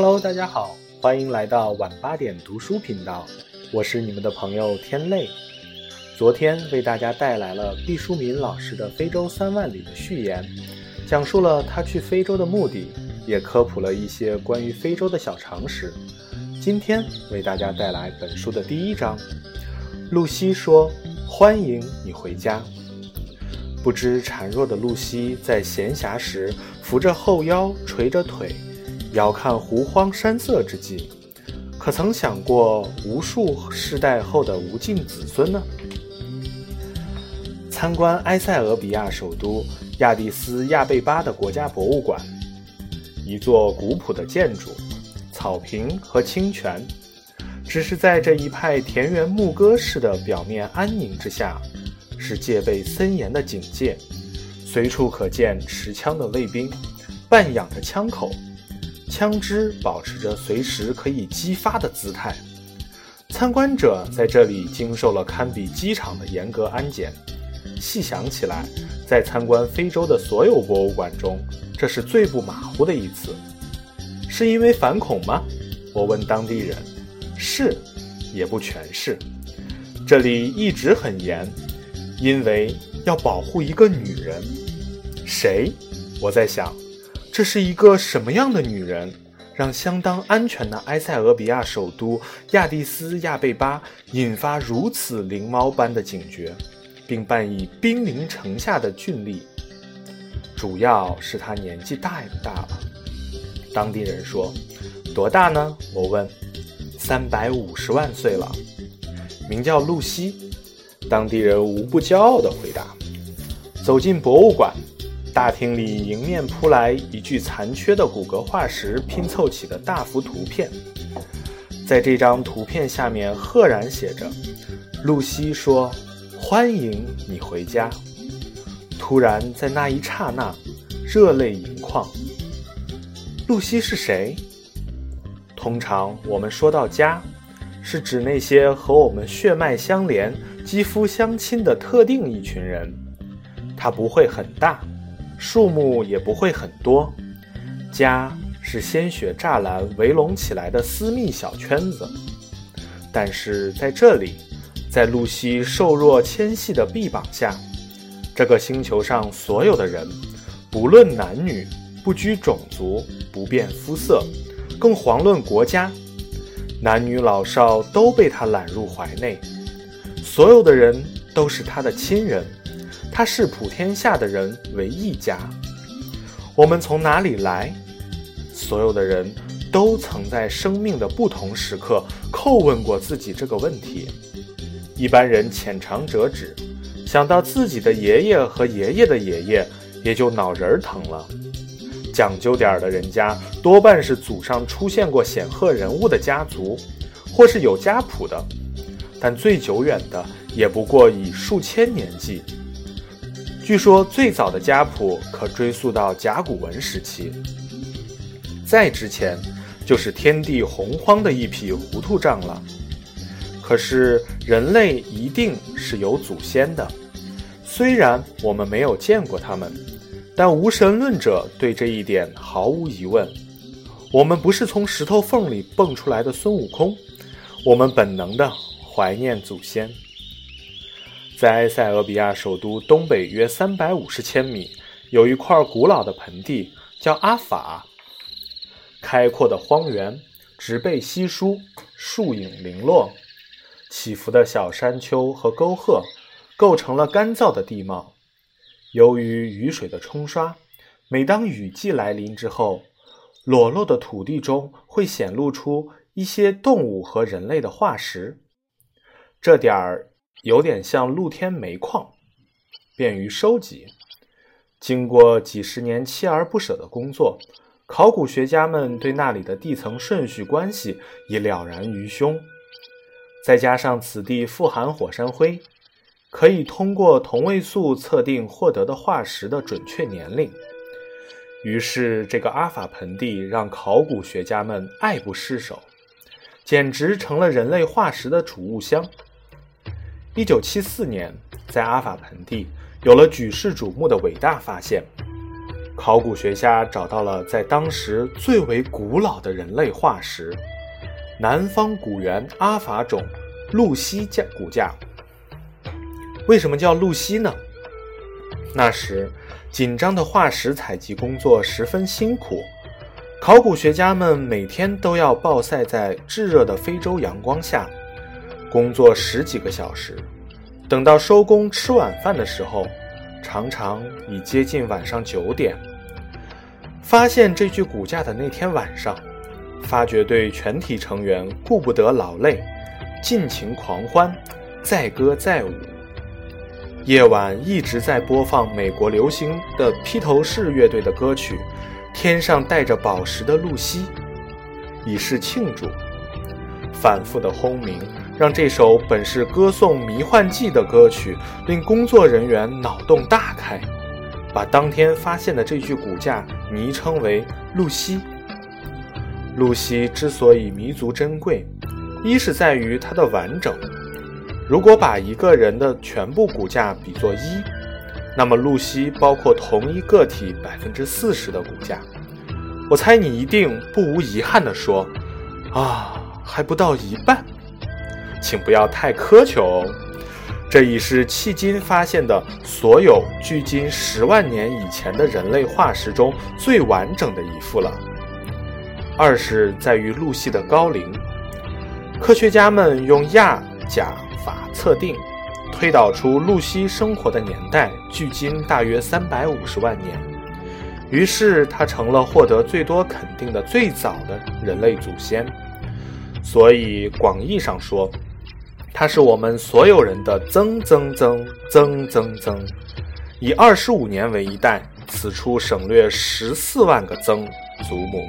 Hello，大家好，欢迎来到晚八点读书频道，我是你们的朋友天泪。昨天为大家带来了毕淑敏老师的《非洲三万里》的序言，讲述了他去非洲的目的，也科普了一些关于非洲的小常识。今天为大家带来本书的第一章。露西说：“欢迎你回家。”不知孱弱的露西在闲暇时，扶着后腰，垂着腿，遥看湖荒山色之际，可曾想过无数世代后的无尽子孙呢？参观埃塞俄比亚首都亚的斯亚贝巴的国家博物馆，一座古朴的建筑，草坪和清泉，只是在这一派田园牧歌式的表面安宁之下。是戒备森严的警戒，随处可见持枪的卫兵，半仰着枪口，枪支保持着随时可以激发的姿态。参观者在这里经受了堪比机场的严格安检。细想起来，在参观非洲的所有博物馆中，这是最不马虎的一次。是因为反恐吗？我问当地人。是，也不全是。这里一直很严。因为要保护一个女人，谁？我在想，这是一个什么样的女人，让相当安全的埃塞俄比亚首都亚的斯亚贝巴引发如此灵猫般的警觉，并扮以兵临城下的峻厉？主要是她年纪大也大了。当地人说：“多大呢？”我问。“三百五十万岁了。”名叫露西。当地人无不骄傲地回答：“走进博物馆，大厅里迎面扑来一具残缺的骨骼化石拼凑起的大幅图片。在这张图片下面，赫然写着：‘露西说，欢迎你回家。’突然，在那一刹那，热泪盈眶。露西是谁？通常我们说到家，是指那些和我们血脉相连。”肌肤相亲的特定一群人，它不会很大，数目也不会很多。家是鲜血栅栏围拢起来的私密小圈子，但是在这里，在露西瘦弱纤细的臂膀下，这个星球上所有的人，不论男女，不拘种族，不变肤色，更遑论国家，男女老少都被他揽入怀内。所有的人都是他的亲人，他是普天下的人唯一家。我们从哪里来？所有的人都曾在生命的不同时刻叩问过自己这个问题。一般人浅尝辄止，想到自己的爷爷和爷爷的爷爷，也就脑仁儿疼了。讲究点儿的人家，多半是祖上出现过显赫人物的家族，或是有家谱的。但最久远的也不过以数千年计。据说最早的家谱可追溯到甲骨文时期，再之前就是天地洪荒的一匹糊涂账了。可是人类一定是有祖先的，虽然我们没有见过他们，但无神论者对这一点毫无疑问。我们不是从石头缝里蹦出来的孙悟空，我们本能的。怀念祖先，在埃塞俄比亚首都东北约三百五十千米，有一块古老的盆地，叫阿法。开阔的荒原，植被稀疏，树影零落，起伏的小山丘和沟壑，构成了干燥的地貌。由于雨水的冲刷，每当雨季来临之后，裸露的土地中会显露出一些动物和人类的化石。这点儿有点像露天煤矿，便于收集。经过几十年锲而不舍的工作，考古学家们对那里的地层顺序关系已了然于胸。再加上此地富含火山灰，可以通过同位素测定获得的化石的准确年龄。于是，这个阿法盆地让考古学家们爱不释手，简直成了人类化石的储物箱。一九七四年，在阿法盆地有了举世瞩目的伟大发现。考古学家找到了在当时最为古老的人类化石——南方古猿阿法种露西架骨架。为什么叫露西呢？那时紧张的化石采集工作十分辛苦，考古学家们每天都要暴晒在炙热的非洲阳光下，工作十几个小时。等到收工吃晚饭的时候，常常已接近晚上九点。发现这具骨架的那天晚上，发掘队全体成员顾不得劳累，尽情狂欢，载歌载舞。夜晚一直在播放美国流行的披头士乐队的歌曲《天上带着宝石的露西》，以示庆祝。反复的轰鸣让这首本是歌颂迷幻剂的歌曲令工作人员脑洞大开，把当天发现的这具骨架昵称为“露西”。露西之所以弥足珍贵，一是在于它的完整。如果把一个人的全部骨架比作一，那么露西包括同一个体百分之四十的骨架。我猜你一定不无遗憾地说：“啊，还不到一半。”请不要太苛求哦。这已是迄今发现的所有距今十万年以前的人类化石中最完整的一副了。二是在于露西的高龄，科学家们用亚甲法。测定，推导出露西生活的年代距今大约三百五十万年，于是她成了获得最多肯定的最早的人类祖先。所以广义上说，它是我们所有人的曾曾曾曾曾曾。以二十五年为一代，此处省略十四万个曾祖母。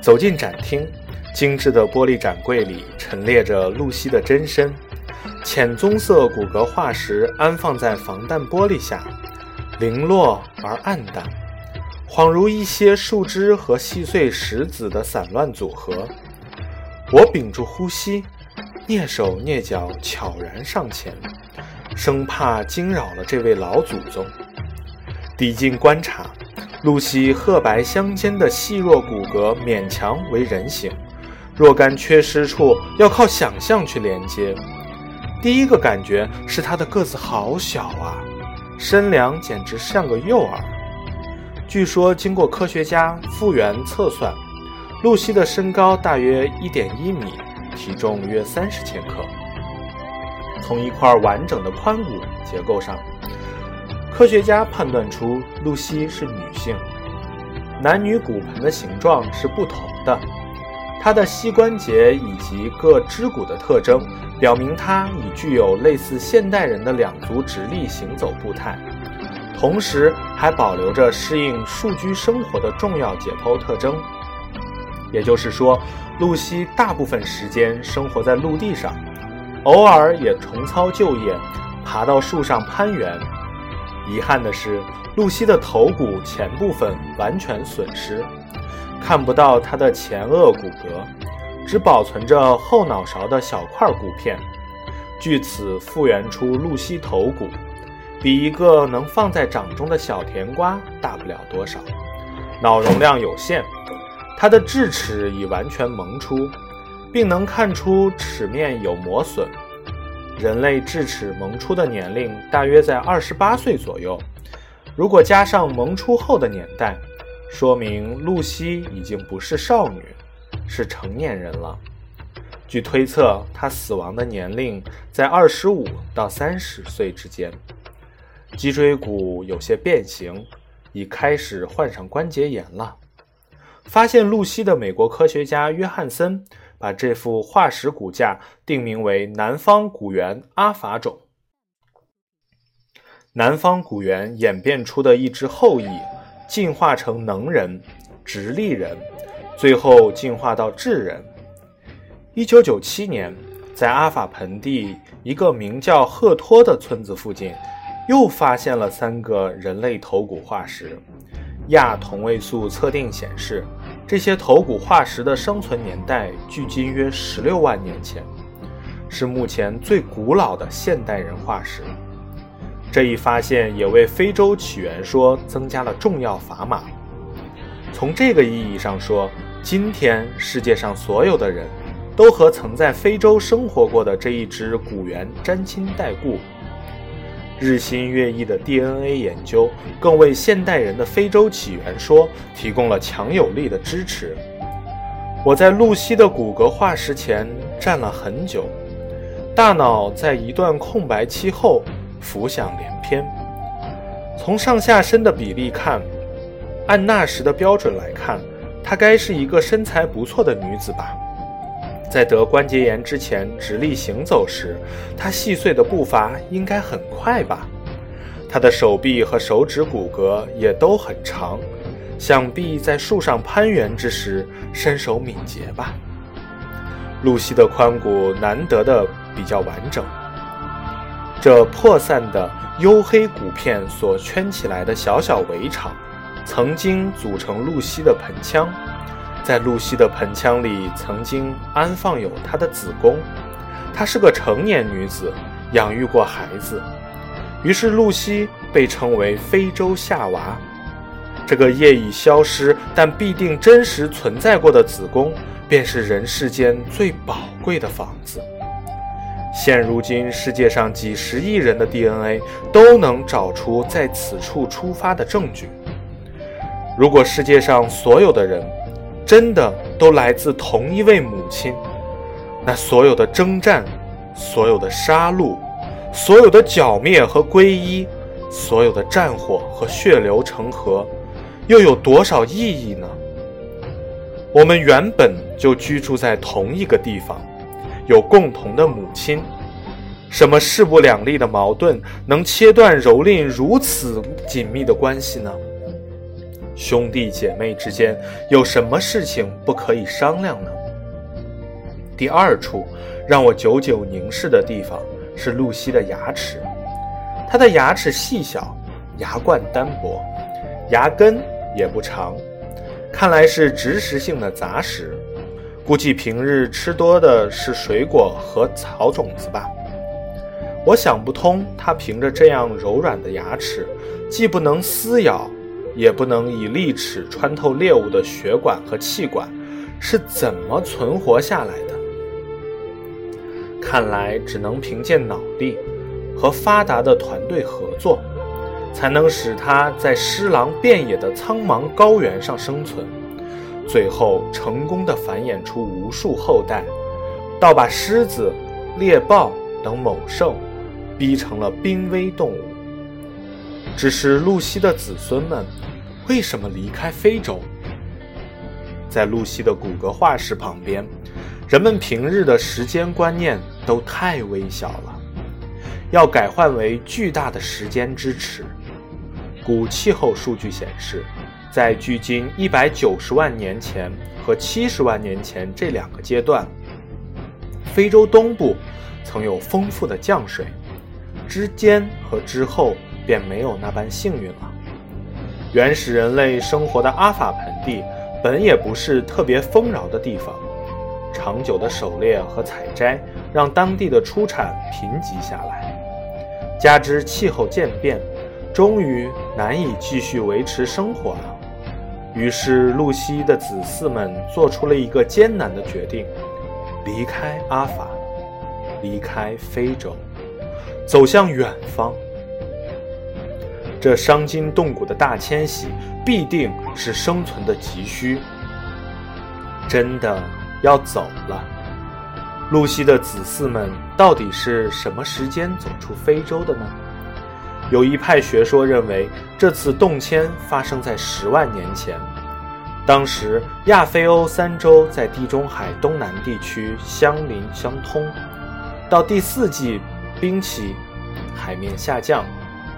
走进展厅。精致的玻璃展柜里陈列着露西的真身，浅棕色骨骼化石安放在防弹玻璃下，零落而暗淡，恍如一些树枝和细碎石子的散乱组合。我屏住呼吸，蹑手蹑脚，悄然上前，生怕惊扰了这位老祖宗。抵近观察，露西褐白相间的细弱骨骼勉强为人形。若干缺失处要靠想象去连接。第一个感觉是他的个子好小啊，身量简直像个幼儿。据说经过科学家复原测算，露西的身高大约一点一米，体重约三十千克。从一块完整的髋骨结构上，科学家判断出露西是女性。男女骨盆的形状是不同的。她的膝关节以及各肢骨的特征，表明她已具有类似现代人的两足直立行走步态，同时还保留着适应树居生活的重要解剖特征。也就是说，露西大部分时间生活在陆地上，偶尔也重操旧业，爬到树上攀援。遗憾的是，露西的头骨前部分完全损失。看不到它的前颚骨骼，只保存着后脑勺的小块骨片。据此复原出露西头骨，比一个能放在掌中的小甜瓜大不了多少。脑容量有限，他的智齿已完全萌出，并能看出齿面有磨损。人类智齿萌出的年龄大约在二十八岁左右。如果加上萌出后的年代，说明露西已经不是少女，是成年人了。据推测，她死亡的年龄在二十五到三十岁之间。脊椎骨有些变形，已开始患上关节炎了。发现露西的美国科学家约翰森把这副化石骨架定名为南方古猿阿法种。南方古猿演变出的一支后裔。进化成能人、直立人，最后进化到智人。一九九七年，在阿法盆地一个名叫赫托的村子附近，又发现了三个人类头骨化石。亚同位素测定显示，这些头骨化石的生存年代距今约十六万年前，是目前最古老的现代人化石。这一发现也为非洲起源说增加了重要砝码。从这个意义上说，今天世界上所有的人都和曾在非洲生活过的这一支古猿沾亲带故。日新月异的 DNA 研究更为现代人的非洲起源说提供了强有力的支持。我在露西的骨骼化石前站了很久，大脑在一段空白期后浮想联翩。从上下身的比例看，按那时的标准来看，她该是一个身材不错的女子吧。在得关节炎之前直立行走时，他细碎的步伐应该很快吧？他的手臂和手指骨骼也都很长，想必在树上攀援之时身手敏捷吧？露西的髋骨难得的比较完整，这破散的黝黑骨片所圈起来的小小围场，曾经组成露西的盆腔。在露西的盆腔里，曾经安放有她的子宫。她是个成年女子，养育过孩子，于是露西被称为非洲夏娃。这个业已消失但必定真实存在过的子宫，便是人世间最宝贵的房子。现如今，世界上几十亿人的 DNA 都能找出在此处出发的证据。如果世界上所有的人，真的都来自同一位母亲，那所有的征战，所有的杀戮，所有的剿灭和皈依，所有的战火和血流成河，又有多少意义呢？我们原本就居住在同一个地方，有共同的母亲，什么势不两立的矛盾能切断蹂躏如此紧密的关系呢？兄弟姐妹之间有什么事情不可以商量呢？第二处让我久久凝视的地方是露西的牙齿，她的牙齿细小，牙冠单薄，牙根也不长，看来是植食性的杂食，估计平日吃多的是水果和草种子吧。我想不通，她凭着这样柔软的牙齿，既不能撕咬。也不能以利齿穿透猎物的血管和气管，是怎么存活下来的？看来只能凭借脑力和发达的团队合作，才能使它在尸狼遍野的苍茫高原上生存，最后成功的繁衍出无数后代，倒把狮子、猎豹等猛兽逼成了濒危动物。只是露西的子孙们为什么离开非洲？在露西的骨骼化石旁边，人们平日的时间观念都太微小了，要改换为巨大的时间支持。古气候数据显示，在距今一百九十万年前和七十万年前这两个阶段，非洲东部曾有丰富的降水，之间和之后。便没有那般幸运了。原始人类生活的阿法盆地本也不是特别丰饶的地方，长久的狩猎和采摘让当地的出产贫瘠下来，加之气候渐变，终于难以继续维持生活了。于是，露西的子嗣们做出了一个艰难的决定：离开阿法，离开非洲，走向远方。这伤筋动骨的大迁徙必定是生存的急需。真的要走了，露西的子嗣们到底是什么时间走出非洲的呢？有一派学说认为，这次动迁发生在十万年前，当时亚非欧三洲在地中海东南地区相邻相通，到第四纪冰期，海面下降。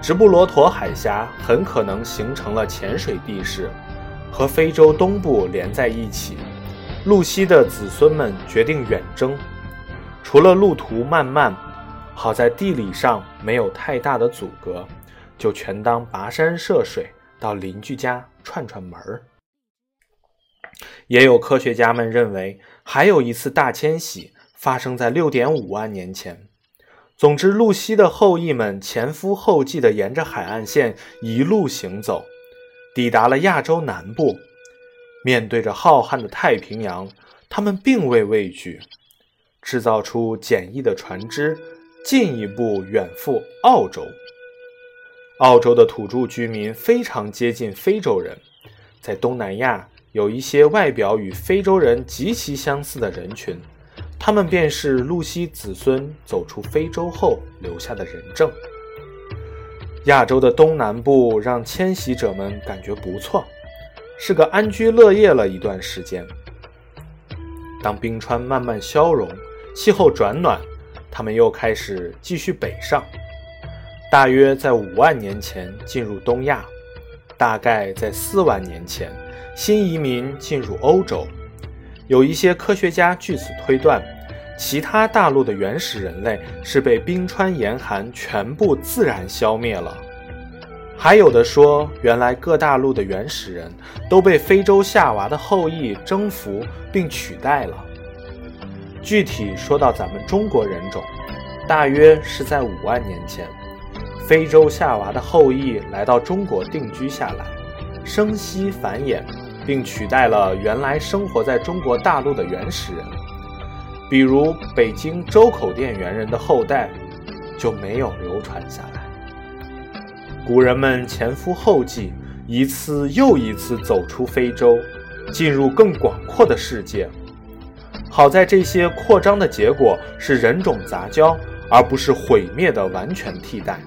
直布罗陀海峡很可能形成了浅水地势，和非洲东部连在一起。露西的子孙们决定远征，除了路途漫漫，好在地理上没有太大的阻隔，就全当跋山涉水到邻居家串串门儿。也有科学家们认为，还有一次大迁徙发生在六点五万年前。总之，露西的后裔们前赴后继地沿着海岸线一路行走，抵达了亚洲南部。面对着浩瀚的太平洋，他们并未畏惧，制造出简易的船只，进一步远赴澳洲。澳洲的土著居民非常接近非洲人，在东南亚有一些外表与非洲人极其相似的人群。他们便是露西子孙走出非洲后留下的人证。亚洲的东南部让迁徙者们感觉不错，是个安居乐业了一段时间。当冰川慢慢消融，气候转暖，他们又开始继续北上，大约在五万年前进入东亚，大概在四万年前新移民进入欧洲。有一些科学家据此推断。其他大陆的原始人类是被冰川严寒全部自然消灭了，还有的说，原来各大陆的原始人都被非洲夏娃的后裔征服并取代了。具体说到咱们中国人种，大约是在五万年前，非洲夏娃的后裔来到中国定居下来，生息繁衍，并取代了原来生活在中国大陆的原始人。比如北京周口店猿人的后代就没有流传下来。古人们前赴后继，一次又一次走出非洲，进入更广阔的世界。好在这些扩张的结果是人种杂交，而不是毁灭的完全替代。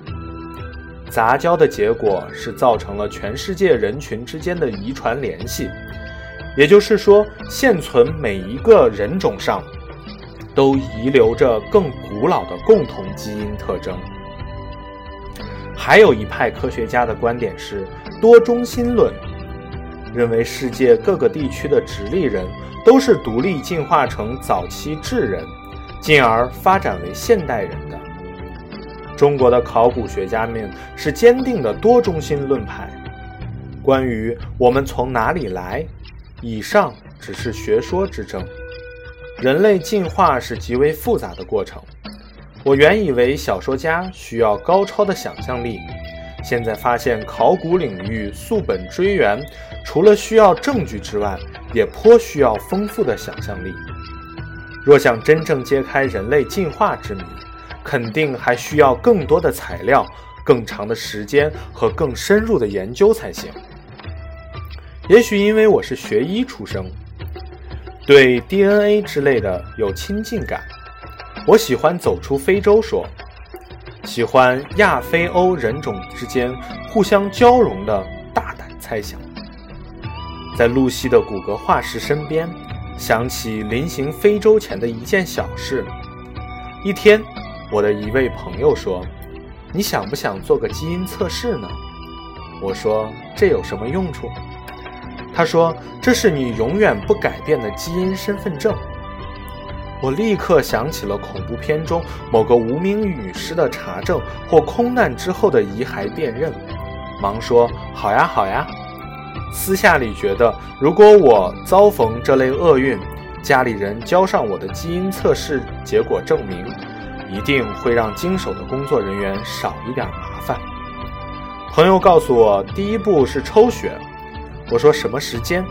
杂交的结果是造成了全世界人群之间的遗传联系，也就是说，现存每一个人种上。都遗留着更古老的共同基因特征。还有一派科学家的观点是多中心论，认为世界各个地区的直立人都是独立进化成早期智人，进而发展为现代人的。中国的考古学家们是坚定的多中心论派。关于我们从哪里来，以上只是学说之争。人类进化是极为复杂的过程。我原以为小说家需要高超的想象力，现在发现考古领域溯本追源，除了需要证据之外，也颇需要丰富的想象力。若想真正揭开人类进化之谜，肯定还需要更多的材料、更长的时间和更深入的研究才行。也许因为我是学医出生。对 DNA 之类的有亲近感，我喜欢走出非洲说，喜欢亚非欧人种之间互相交融的大胆猜想。在露西的骨骼化石身边，想起临行非洲前的一件小事。一天，我的一位朋友说：“你想不想做个基因测试呢？”我说：“这有什么用处？”他说：“这是你永远不改变的基因身份证。”我立刻想起了恐怖片中某个无名女尸的查证或空难之后的遗骸辨认，忙说：“好呀，好呀。”私下里觉得，如果我遭逢这类厄运，家里人交上我的基因测试结果证明，一定会让经手的工作人员少一点麻烦。朋友告诉我，第一步是抽血。我说什么时间，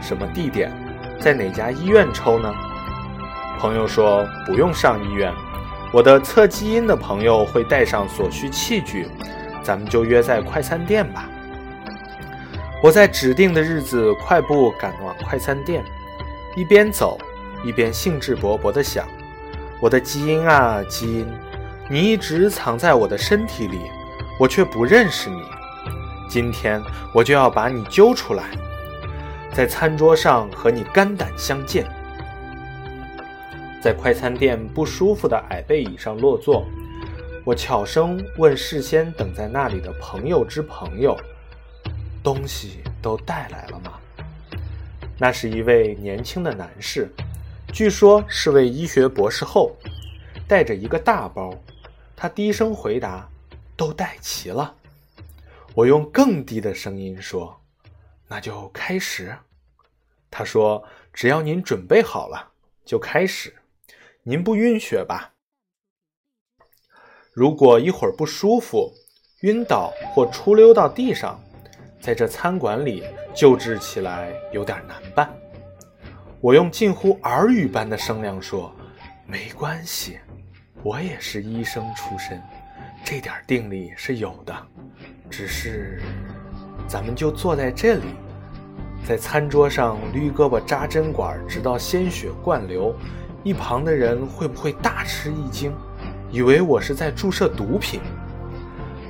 什么地点，在哪家医院抽呢？朋友说不用上医院，我的测基因的朋友会带上所需器具，咱们就约在快餐店吧。我在指定的日子快步赶往快餐店，一边走一边兴致勃勃地想：我的基因啊基因，你一直藏在我的身体里，我却不认识你。今天我就要把你揪出来，在餐桌上和你肝胆相见。在快餐店不舒服的矮背椅上落座，我悄声问事先等在那里的朋友之朋友：“东西都带来了吗？”那是一位年轻的男士，据说是位医学博士后，带着一个大包。他低声回答：“都带齐了。”我用更低的声音说：“那就开始。”他说：“只要您准备好了，就开始。您不晕血吧？”如果一会儿不舒服、晕倒或出溜到地上，在这餐馆里救治起来有点难办。我用近乎耳语般的声量说：“没关系，我也是医生出身，这点定力是有的。只是，咱们就坐在这里。”在餐桌上捋胳膊扎针管，直到鲜血灌流，一旁的人会不会大吃一惊，以为我是在注射毒品？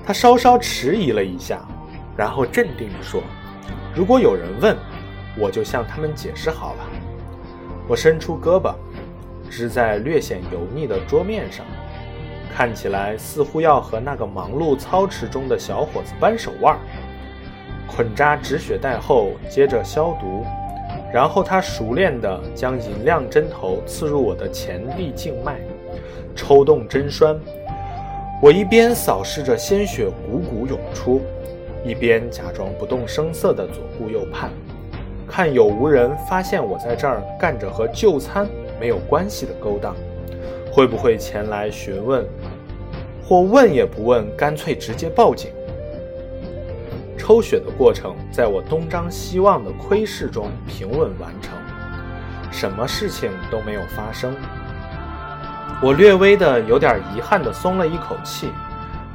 他稍稍迟疑了一下，然后镇定地说：“如果有人问，我就向他们解释好了。”我伸出胳膊，支在略显油腻的桌面上，看起来似乎要和那个忙碌操持中的小伙子扳手腕。捆扎止血带后，接着消毒，然后他熟练地将银亮针头刺入我的前臂静脉，抽动针栓。我一边扫视着鲜血汩汩涌出，一边假装不动声色地左顾右盼，看有无人发现我在这儿干着和就餐没有关系的勾当，会不会前来询问，或问也不问，干脆直接报警。抽血的过程在我东张西望的窥视中平稳完成，什么事情都没有发生。我略微的有点遗憾的松了一口气，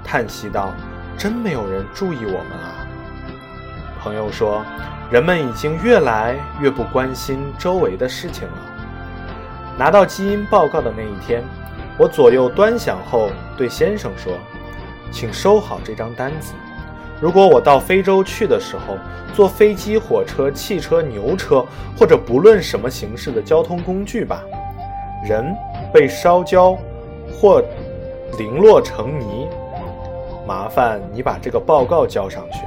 叹息道：“真没有人注意我们啊。”朋友说：“人们已经越来越不关心周围的事情了。”拿到基因报告的那一天，我左右端详后对先生说：“请收好这张单子。”如果我到非洲去的时候，坐飞机、火车、汽车、牛车，或者不论什么形式的交通工具吧，人被烧焦或零落成泥，麻烦你把这个报告交上去，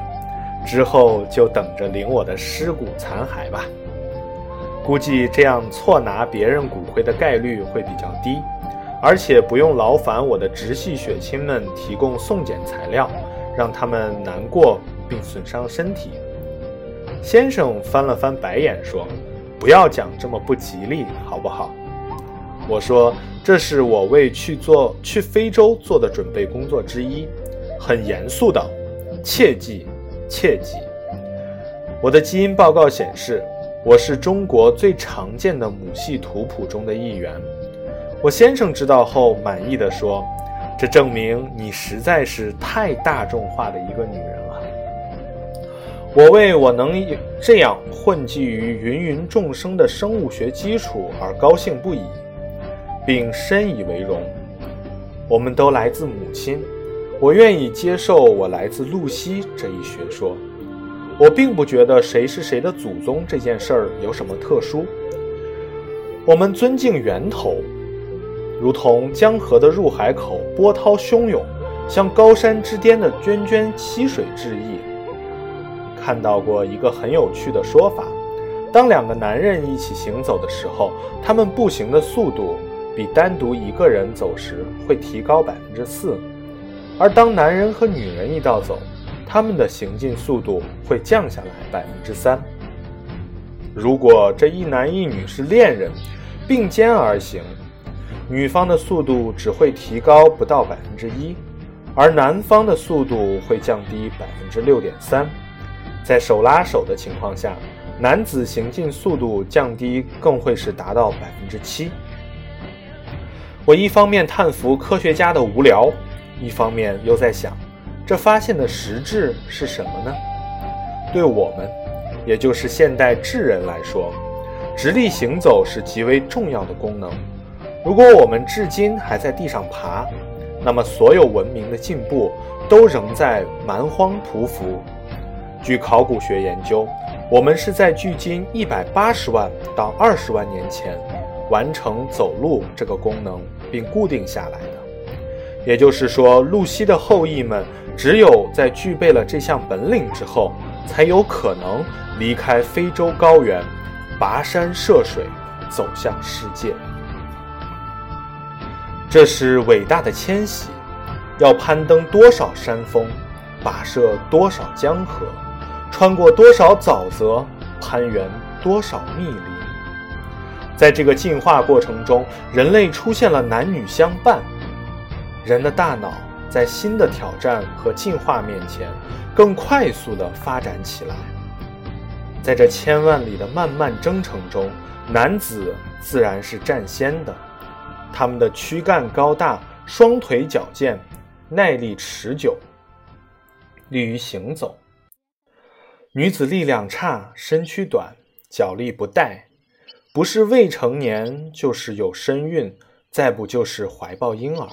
之后就等着领我的尸骨残骸吧。估计这样错拿别人骨灰的概率会比较低，而且不用劳烦我的直系血亲们提供送检材料。让他们难过并损伤身体。先生翻了翻白眼说：“不要讲这么不吉利，好不好？”我说：“这是我为去做去非洲做的准备工作之一，很严肃的，切记，切记。”我的基因报告显示，我是中国最常见的母系图谱中的一员。我先生知道后满意的说。这证明你实在是太大众化的一个女人了。我为我能这样混迹于芸芸众生的生物学基础而高兴不已，并深以为荣。我们都来自母亲，我愿意接受我来自露西这一学说。我并不觉得谁是谁的祖宗这件事儿有什么特殊。我们尊敬源头。如同江河的入海口，波涛汹涌，向高山之巅的涓涓溪水致意。看到过一个很有趣的说法：当两个男人一起行走的时候，他们步行的速度比单独一个人走时会提高百分之四；而当男人和女人一道走，他们的行进速度会降下来百分之三。如果这一男一女是恋人，并肩而行。女方的速度只会提高不到百分之一，而男方的速度会降低百分之六点三。在手拉手的情况下，男子行进速度降低更会是达到百分之七。我一方面叹服科学家的无聊，一方面又在想，这发现的实质是什么呢？对我们，也就是现代智人来说，直立行走是极为重要的功能。如果我们至今还在地上爬，那么所有文明的进步都仍在蛮荒匍匐。据考古学研究，我们是在距今一百八十万到二十万年前完成走路这个功能并固定下来的。也就是说，露西的后裔们只有在具备了这项本领之后，才有可能离开非洲高原，跋山涉水，走向世界。这是伟大的迁徙，要攀登多少山峰，跋涉多少江河，穿过多少沼泽，攀援多少密林。在这个进化过程中，人类出现了男女相伴。人的大脑在新的挑战和进化面前，更快速地发展起来。在这千万里的漫漫征程中，男子自然是占先的。他们的躯干高大，双腿矫健，耐力持久，利于行走。女子力量差，身躯短，脚力不带，不是未成年，就是有身孕，再不就是怀抱婴儿。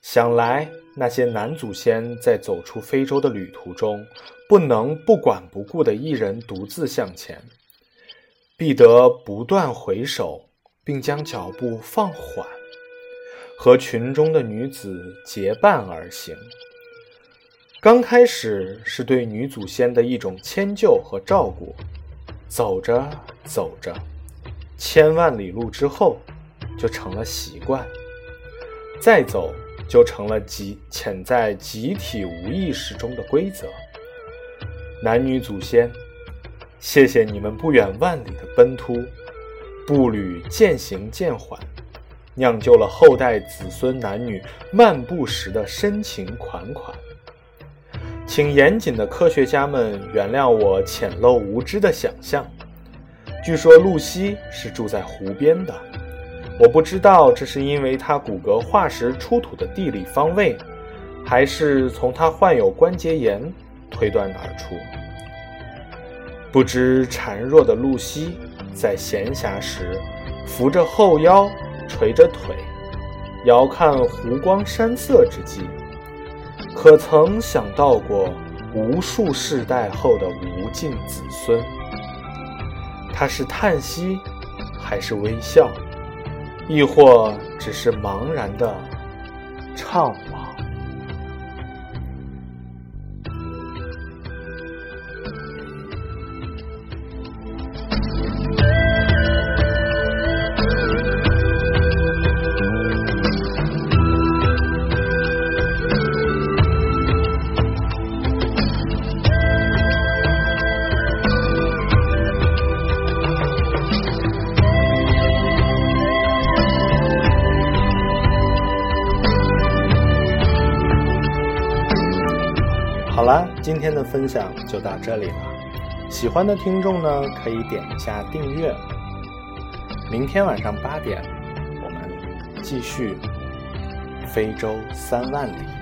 想来那些男祖先在走出非洲的旅途中，不能不管不顾的一人独自向前，必得不断回首，并将脚步放缓，和群中的女子结伴而行。刚开始是对女祖先的一种迁就和照顾，走着走着，千万里路之后，就成了习惯。再走，就成了集潜在集体无意识中的规则。男女祖先，谢谢你们不远万里的奔突，步履渐行渐缓，酿就了后代子孙男女漫步时的深情款款。请严谨的科学家们原谅我浅陋无知的想象。据说露西是住在湖边的，我不知道这是因为他骨骼化石出土的地理方位，还是从他患有关节炎推断而出。不知孱弱的露西在闲暇时，扶着后腰，垂着腿，遥看湖光山色之际。可曾想到过无数世代后的无尽子孙？他是叹息，还是微笑，亦或只是茫然的怅今天的分享就到这里了。喜欢的听众呢，可以点一下订阅。明天晚上八点，我们继续非洲三万里。